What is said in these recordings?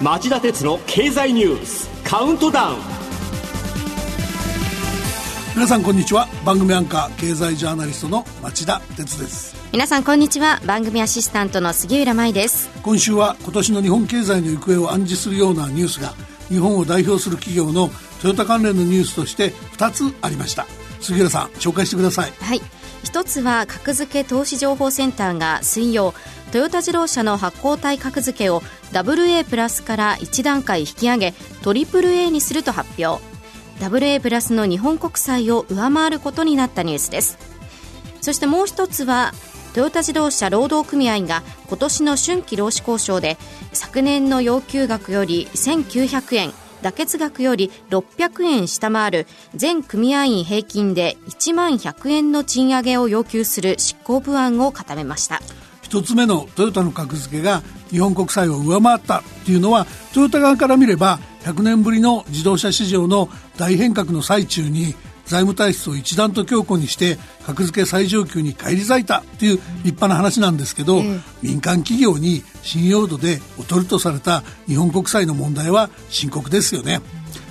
町田鉄の経済ニュースカウントダウン。皆さんこんにちは。番組アンカー経済ジャーナリストの町田鉄です。皆さんこんにちは。番組アシスタントの杉浦舞です。今週は今年の日本経済の行方を暗示するようなニュースが日本を代表する企業のトヨタ関連のニュースとして2つありました杉浦さん紹介してください。はい。一つは格付け投資情報センターが水曜トヨタ自動車の発行体格付けを AA プラスから1段階引き上げトリプル A にすると発表。AA プラスの日本国債を上回ることになったニュースです。そしてもう一つはトヨタ自動車労働組合が今年の春季労使交渉で昨年の要求額より1900円妥結額より600円下回る全組合員平均で1万100円の賃上げを要求する執行部案を固めました。一つ目のトヨタの格付けが日本国債を上回ったっていうのはトヨタ側から見れば100年ぶりの自動車市場の大変革の最中に財務体質を一段と強固にして格付け最上級に返り咲いたっていう立派な話なんですけど、うん、民間企業に信用度で劣るとされた日本国債の問題は深刻ですよね。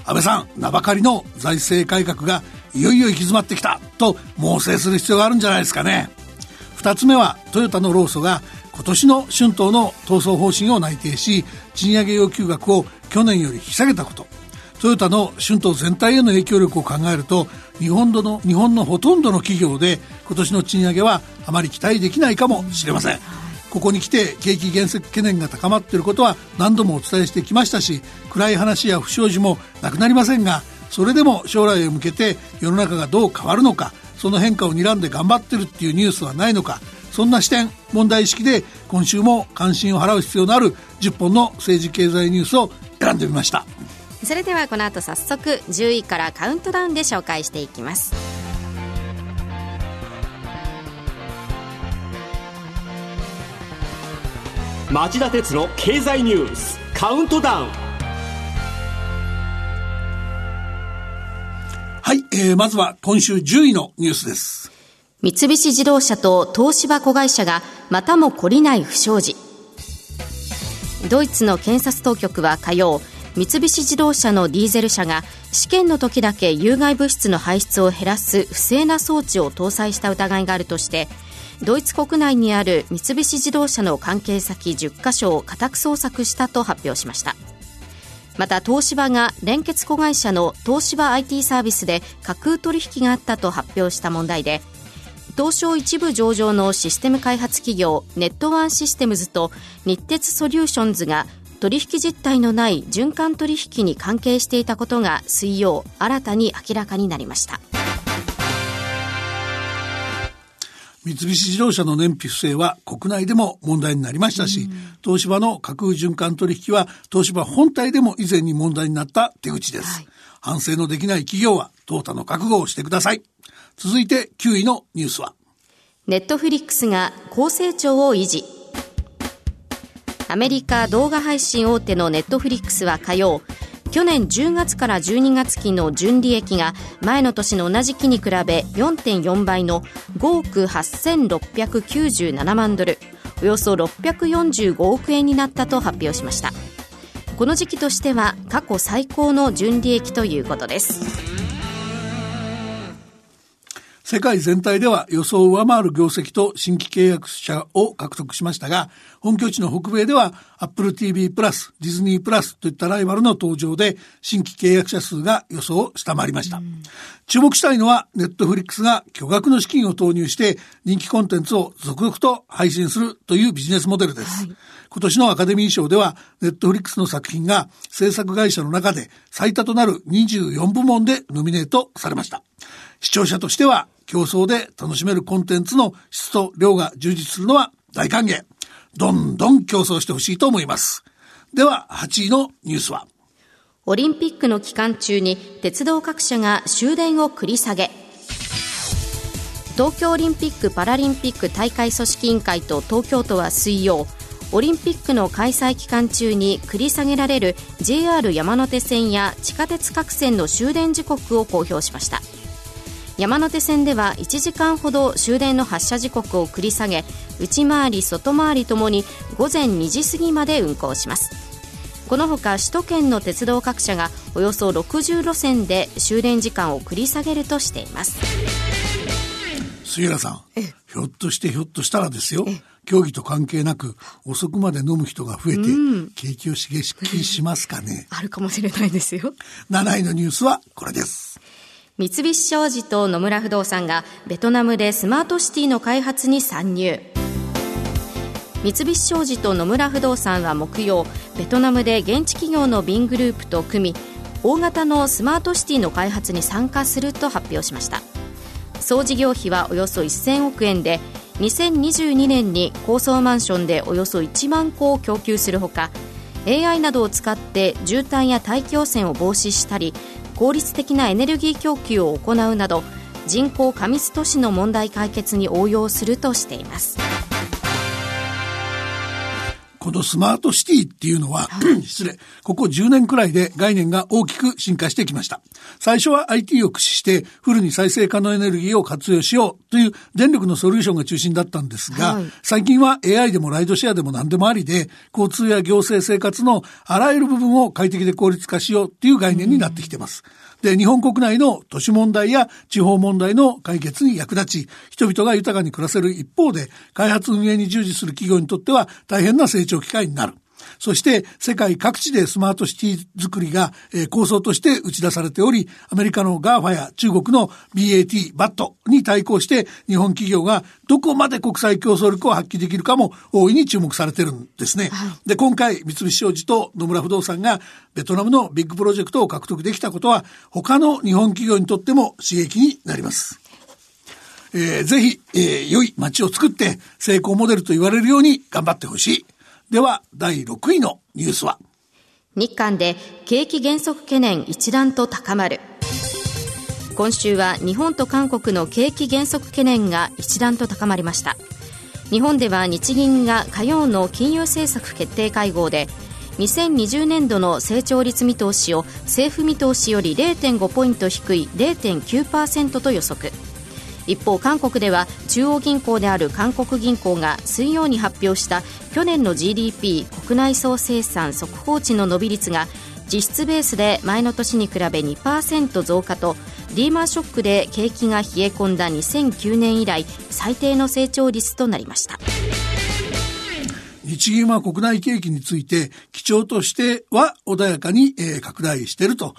安倍さん名ばかりの財政改革がいよいよ行き詰まってきたと猛省する必要があるんじゃないですかね。2つ目はトヨタの労組が今年の春闘の闘争方針を内定し賃上げ要求額を去年より引き下げたことトヨタの春闘全体への影響力を考えると日本の日本のほとんどの企業で今年の賃上げはあまり期待できないかもしれません。ここに来て景気減速懸念が高まっていることは何度もお伝えしてきましたし暗い話や不祥事もなくなりませんがそれでも将来へ向けて世の中がどう変わるのかその変化を睨んで頑張ってるっていうニュースはないのかそんな視点問題意識で今週も関心を払う必要のある10本の政治経済ニュースを選んでみました。それではこの後早速10位からカウントダウンで紹介していきます町田鉄の経済ニュースカウントダウンはい、えー、まずは今週10位のニュースです。三菱自動車と東芝子会社がまたも懲りない不祥事。ドイツの検察当局は火曜、三菱自動車のディーゼル車が試験の時だけ有害物質の排出を減らす不正な装置を搭載した疑いがあるとしてドイツ国内にある三菱自動車の関係先10カ所を家宅捜索したと発表しました。また東芝が連結子会社の東芝 IT サービスで架空取引があったと発表した問題で東証一部上場のシステム開発企業ネットワンシステムズと日鉄ソリューションズが取引実態のない循環取引に関係していたことが水曜新たに明らかになりました。三菱自動車の燃費不正は国内でも問題になりましたし、東芝の架空循環取引は東芝本体でも以前に問題になった手口です。はい、反省のできない企業は淘汰の覚悟をしてください。続いて9位のニュースはネットフリックスが高成長を維持。アメリカ動画配信大手のネットフリックスは火曜、去年10月から12月期の純利益が前の年の同じ期に比べ4.4倍の5億8697万ドル。およそ645億円になったと発表しました。この時期としては過去最高の純利益ということです。世界全体では予想を上回る業績と新規契約者を獲得しましたが、本拠地の北米では Apple TV プラス、ディズニープラスといったライバルの登場で新規契約者数が予想を下回りました。注目したいのはネットフリックスが巨額の資金を投入して人気コンテンツを続々と配信するというビジネスモデルです。はい今年のアカデミー賞では、ネットフリックスの作品が制作会社の中で最多となる24部門でノミネートされました。視聴者としては競争で楽しめるコンテンツの質と量が充実するのは大歓迎。どんどん競争してほしいと思います。では、8位のニュースはオリンピックの期間中に鉄道各社が終電を繰り下げ。東京オリンピック・パラリンピック大会組織委員会と東京都は水曜、オリンピックの開催期間中に繰り下げられる JR 山手線や地下鉄各線の終電時刻を公表しました。山手線では1時間ほど終電の発車時刻を繰り下げ内回り外回りともに午前2時過ぎまで運行します。このほか首都圏の鉄道各社がおよそ60路線で終電時間を繰り下げるとしています。杉浦さんひょっとしてひょっとしたらですよ。競技と関係なく遅くまで飲む人が増えて、景気を刺激しますかね。あるかもしれないですよ。7位のニュースはこれです三菱商事と野村不動産がベトナムでスマートシティの開発に参入。三菱商事と野村不動産は木曜ベトナムで現地企業のビングループと組み大型のスマートシティの開発に参加すると発表しました。総事業費はおよそ1000億円で2022年に高層マンションでおよそ1万戸を供給するほか AI などを使って渋滞や大気汚染を防止したり効率的なエネルギー供給を行うなど人口過密都市の問題解決に応用するとしています。このスマートシティっていうのは、失礼、ここ10年くらいで概念が大きく進化してきました。最初は IT を駆使してフルに再生可能エネルギーを活用しようという電力のソリューションが中心だったんですが、はい、最近は AI でもライドシェアでも何でもありで、交通や行政生活のあらゆる部分を快適で効率化しようっていう概念になってきてます。うんで、日本国内の都市問題や地方問題の解決に役立ち、人々が豊かに暮らせる一方で、開発運営に従事する企業にとっては大変な成長機会になる。そして世界各地でスマートシティ作りが、えー、構想として打ち出されており、アメリカの GAFA や中国の BAT、BAT に対抗して日本企業がどこまで国際競争力を発揮できるかも大いに注目されてるんですね。はい、で、今回三菱商事と野村不動産がベトナムのビッグプロジェクトを獲得できたことは他の日本企業にとっても刺激になります。えー、ぜひ、えー、良い街を作って成功モデルと言われるように頑張ってほしい。では、第6位のニュースは？日韓で景気減速懸念一段と高まる。今週は日本と韓国の景気減速懸念が一段と高まりました。日本では日銀が火曜の金融政策決定会合で2020年度の成長率見通しを政府見通しより0.5ポイント低い0.9%と予測一方韓国では中央銀行である韓国銀行が水曜に発表した去年の GDP 国内総生産速報値の伸び率が実質ベースで前の年に比べ2%増加とリーマンショックで景気が冷え込んだ2009年以来最低の成長率となりました。日銀は国内景気について基調としては穏やかに、拡大していると、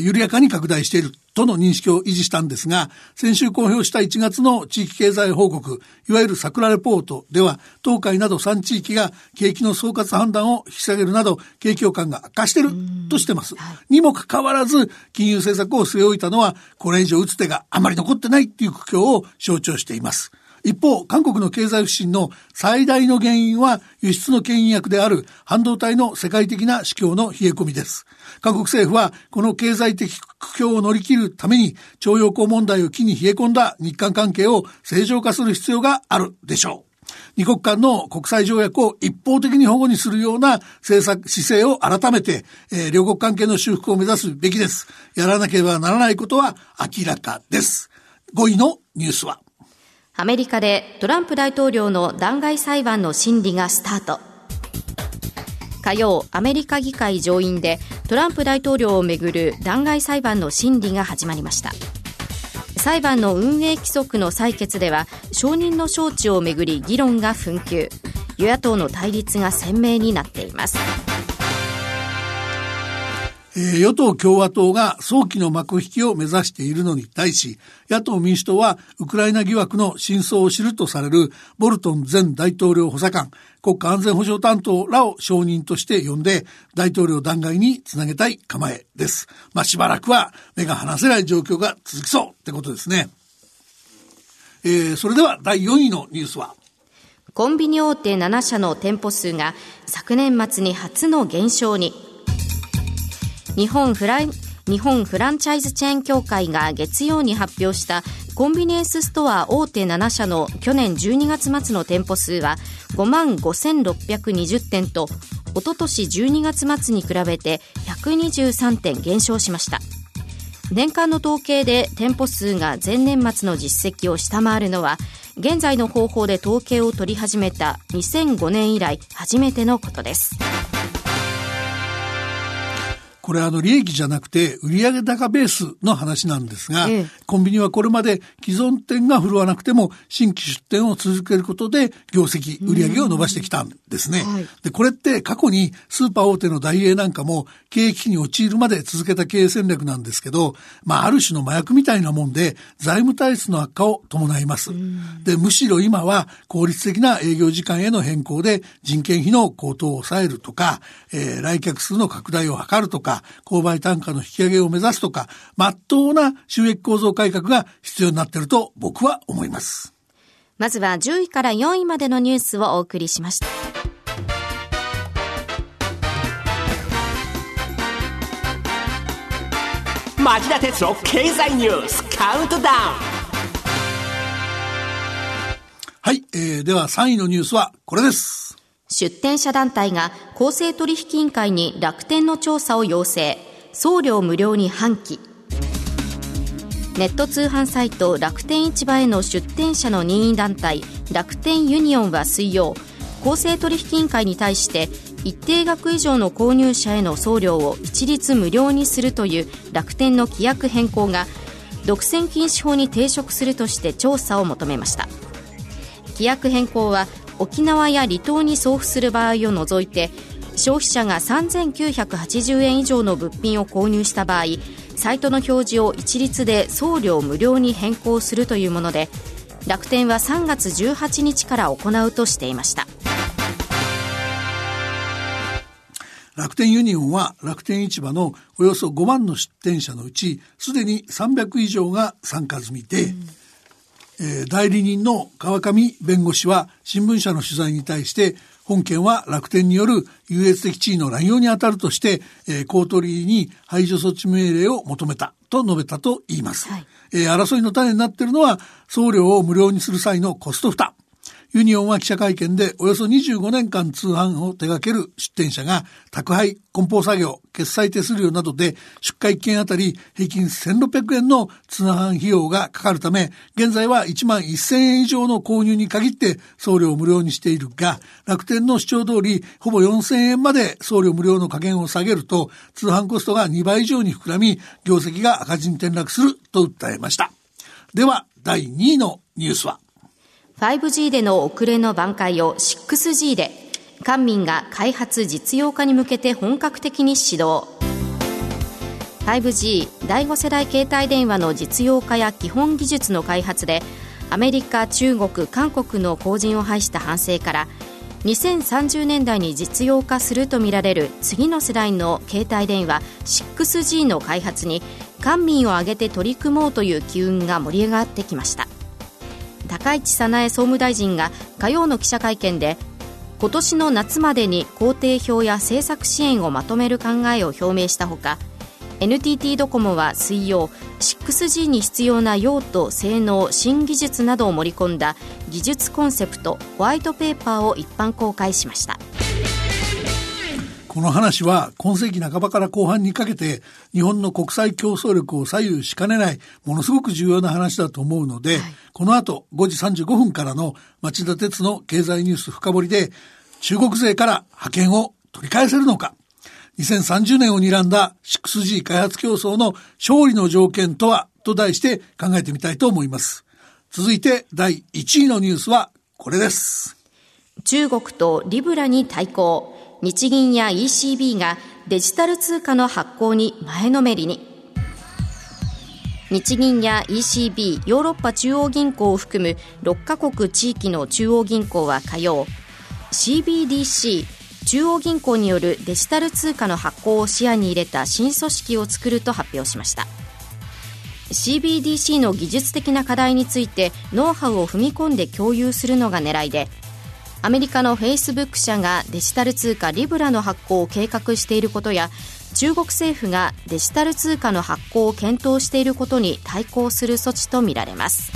緩やかに拡大している。との認識を維持したんですが、先週公表した1月の地域経済報告、いわゆる桜レポートでは、東海など3地域が景気の総括判断を引き下げるなど、景況感が悪化しているとしてます。にもかかわらず、金融政策を据え置いたのは、これ以上打つ手があまり残ってないっていう苦境を象徴しています。一方、韓国の経済不振の最大の原因は輸出の牽引役である半導体の世界的な市況の冷え込みです。韓国政府はこの経済的苦境を乗り切るために徴用工問題を機に冷え込んだ日韓関係を正常化する必要があるでしょう。二国間の国際条約を一方的に保護にするような政策、姿勢を改めて、えー、両国関係の修復を目指すべきです。やらなければならないことは明らかです。5位のニュースはアメリカでトランプ大統領の弾劾裁判の審理がスタート。火曜、アメリカ議会上院でトランプ大統領をめぐる弾劾裁判の審理が始まりました。裁判の運営規則の採決では承認の招致をめぐり議論が紛糾与野党の対立が鮮明になっていますえ与党共和党が早期の幕引きを目指しているのに対し、野党民主党はウクライナ疑惑の真相を知るとされるボルトン前大統領補佐官、国家安全保障担当らを証人として呼んで、大統領弾劾につなげたい構えです。まあ、しばらくは目が離せない状況が続きそうってことですね。えー、それでは第4位のニュースは？コンビニ大手7社の店舗数が昨年末に初の減少に。日本フラ日本フランチャイズチェーン協会が月曜に発表したコンビニエンスストア大手7社の去年12月末の店舗数は5万5620店とおととし12月末に比べて123点減少しました。年間の統計で店舗数が前年末の実績を下回るのは現在の方法で統計を取り始めた2005年以来初めてのことです。これあの利益じゃなくて売上高ベースの話なんですが、ええ、コンビニはこれまで既存店が振るわなくても新規出店を続けることで業績、売上を伸ばしてきたんですね。はい、で、これって過去にスーパー大手のダイエーなんかも経営危機に陥るまで続けた経営戦略なんですけど、まあある種の麻薬みたいなもんで財務体質の悪化を伴います。で、むしろ今は効率的な営業時間への変更で人件費の高騰を抑えるとか、えー、来客数の拡大を図るとか、購買単価の引き上げを目指すとか、まっとうな収益構造改革が必要になっていると僕は思います。まずは10位から4位までのニュースをお送りしました。町田鉄の経済ニュースカウントダウンはい、えー、では3位のニュースはこれです。出店者団体が公正取引委員会に楽天の調査を要請。送料無料に半旗ネット通販サイト楽天市場への出店者の任意団体楽天ユニオンは水曜公正取引委員会に対して一定額以上の購入者への送料を一律無料にするという楽天の規約変更が独占禁止法に抵触するとして調査を求めました。規約変更は沖縄や離島に送付する場合を除いて消費者が3980円以上の物品を購入した場合サイトの表示を一律で送料無料に変更するというもので楽天は3月18日から行うとしていました。楽天ユニオンは楽天市場のおよそ5万の出店者のうちすでに300以上が参加済みで、うんえー、代理人の川上弁護士は新聞社の取材に対して本件は楽天による優越的地位の乱用に当たるとして、えー、公取に排除措置命令を求めたと述べたと言います、はい、えー、争いの種になっているのは送料を無料にする際のコスト負担ユニオンは記者会見でおよそ25年間通販を手掛ける出店者が宅配、梱包作業、決済手数料などで出荷1件あたり平均1600円の通販費用がかかるため、現在は1万1000円以上の購入に限って送料無料にしているが、楽天の主張通りほぼ4000円まで送料無料の加減を下げると通販コストが2倍以上に膨らみ、業績が赤字に転落すると訴えました。では、第2位のニュースは 5G での遅れの挽回を 6G で官民が開発実用化に向けて本格的に始動。5G 第5世代携帯電話の実用化や基本技術の開発でアメリカ、中国、韓国の後陣を排した反省から2030年代に実用化するとみられる次の世代の携帯電話 6G の開発に官民を挙げて取り組もうという機運が盛り上がってきました。高市早苗総務大臣が火曜の記者会見で今年の夏までに工程表や政策支援をまとめる考えを表明したほか NTT ドコモは水曜 6G に必要な用途性能新技術などを盛り込んだ技術コンセプトホワイトペーパーを一般公開しました。この話は今世紀半ばから後半にかけて日本の国際競争力を左右しかねないものすごく重要な話だと思うので、はい、この後5時35分からの町田鉄の経済ニュース深掘りで中国勢から派遣を取り返せるのか2030年を睨んだ 6G 開発競争の勝利の条件とはと題して考えてみたいと思います。続いて第1位のニュースはこれです。中国とリブラに対抗。日銀や ECB がデジタル通貨の発行に前のめりに。日銀や ECB ヨーロッパ中央銀行を含む6カ国地域の中央銀行は火曜 CBDC 中央銀行によるデジタル通貨の発行を視野に入れた新組織を作ると発表しました。CBDC の技術的な課題についてノウハウを踏み込んで共有するのが狙いでアメリカのフェイスブック社がデジタル通貨リブラの発行を計画していることや中国政府がデジタル通貨の発行を検討していることに対抗する措置とみられます。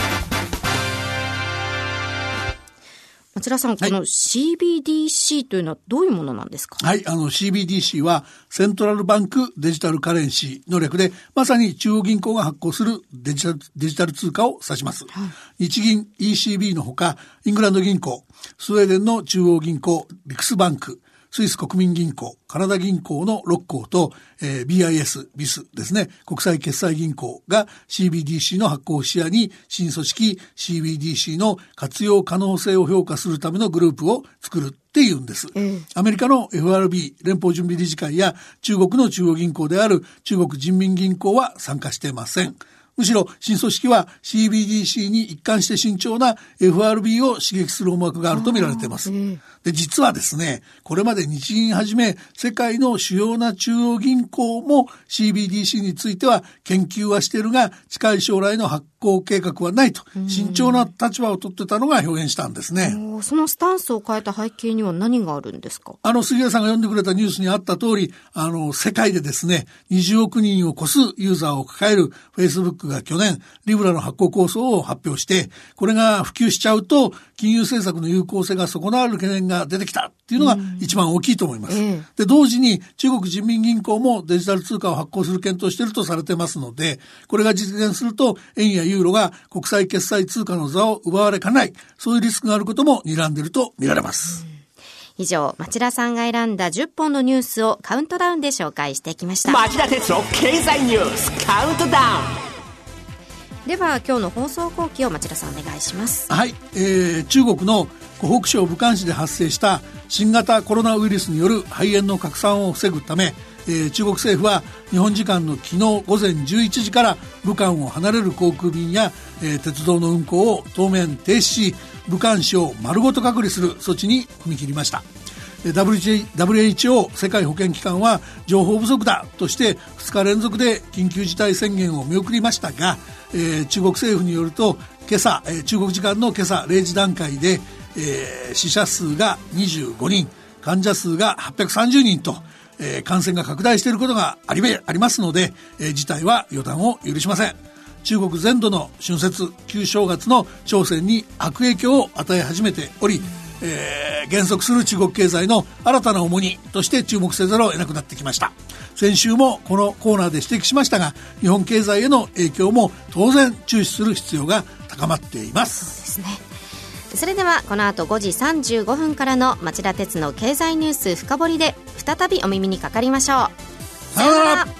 町田さん、この CBDC というのはどういうものなんですか？はい、あの CBDC はCentral Bank Digital Currency の略で、まさに中央銀行が発行するデジタルデジタル通貨を指します。日銀 ECB のほか、イングランド銀行、スウェーデンの中央銀行、リクスバンク、スイス国民銀行、カナダ銀行の6行と、えー、BIS、BIS ですね、国際決済銀行が CBDC の発行を視野に新組織 CBDC の活用可能性を評価するためのグループを作るっていうんです。アメリカの FRB 連邦準備理事会や中国の中央銀行である中国人民銀行は参加していません。むしろ新組織は CBDC に一貫して慎重な FRB を刺激する思惑があると見られています。で、実はですね、これまで日銀はじめ世界の主要な中央銀行も CBDC については研究はしているが近い将来の発行計画はないと慎重な立場を取ってたのが表現したんですね。そのスタンスを変えた背景には何があるんですか？あの、杉谷さんが読んでくれたニュースにあった通り、あの、世界でですね、20億人を超すユーザーを抱える Facebook が去年、リブラの発行構想を発表して、これが普及しちゃうと、金融政策の有効性が損なわれる懸念が出てきたっていうのが一番大きいと思います。で、同時に中国人民銀行もデジタル通貨を発行する検討しているとされてますので、これが実現すると、円やユーロが国際決済通貨の座を奪われかない、そういうリスクがあることも睨んでいると見られます。以上、町田さんが選んだ10本のニュースをカウントダウンで紹介してきました。町田哲の経済ニュースカウントダウン。では今日の放送後期を町田さんお願いします。はい、えー、中国の湖北省武漢市で発生した新型コロナウイルスによる肺炎の拡散を防ぐため、えー、中国政府は日本時間の昨日午前11時から武漢を離れる航空便や、えー、鉄道の運行を当面停止し武漢市を丸ごと隔離する措置に踏み切りました。WHO 世界保健機関は情報不足だとして2日連続で緊急事態宣言を見送りましたが、えー、中国政府によると今朝、えー、中国時間の今朝0時段階で、えー、死者数が25人患者数が830人と、えー、感染が拡大していることがありありますので、えー、事態は予断を許しません。中国全土の春節旧正月の朝鮮に悪影響を与え始めており、えー、減速する中国経済の新たな重荷として注目せざるを得なくなってきました。先週もこのコーナーで指摘しましたが日本経済への影響も当然注視する必要が高まっています。そうですね。それではこの後5時35分からの町田鉄の経済ニュース深掘りで再びお耳にかかりましょう。さようなら。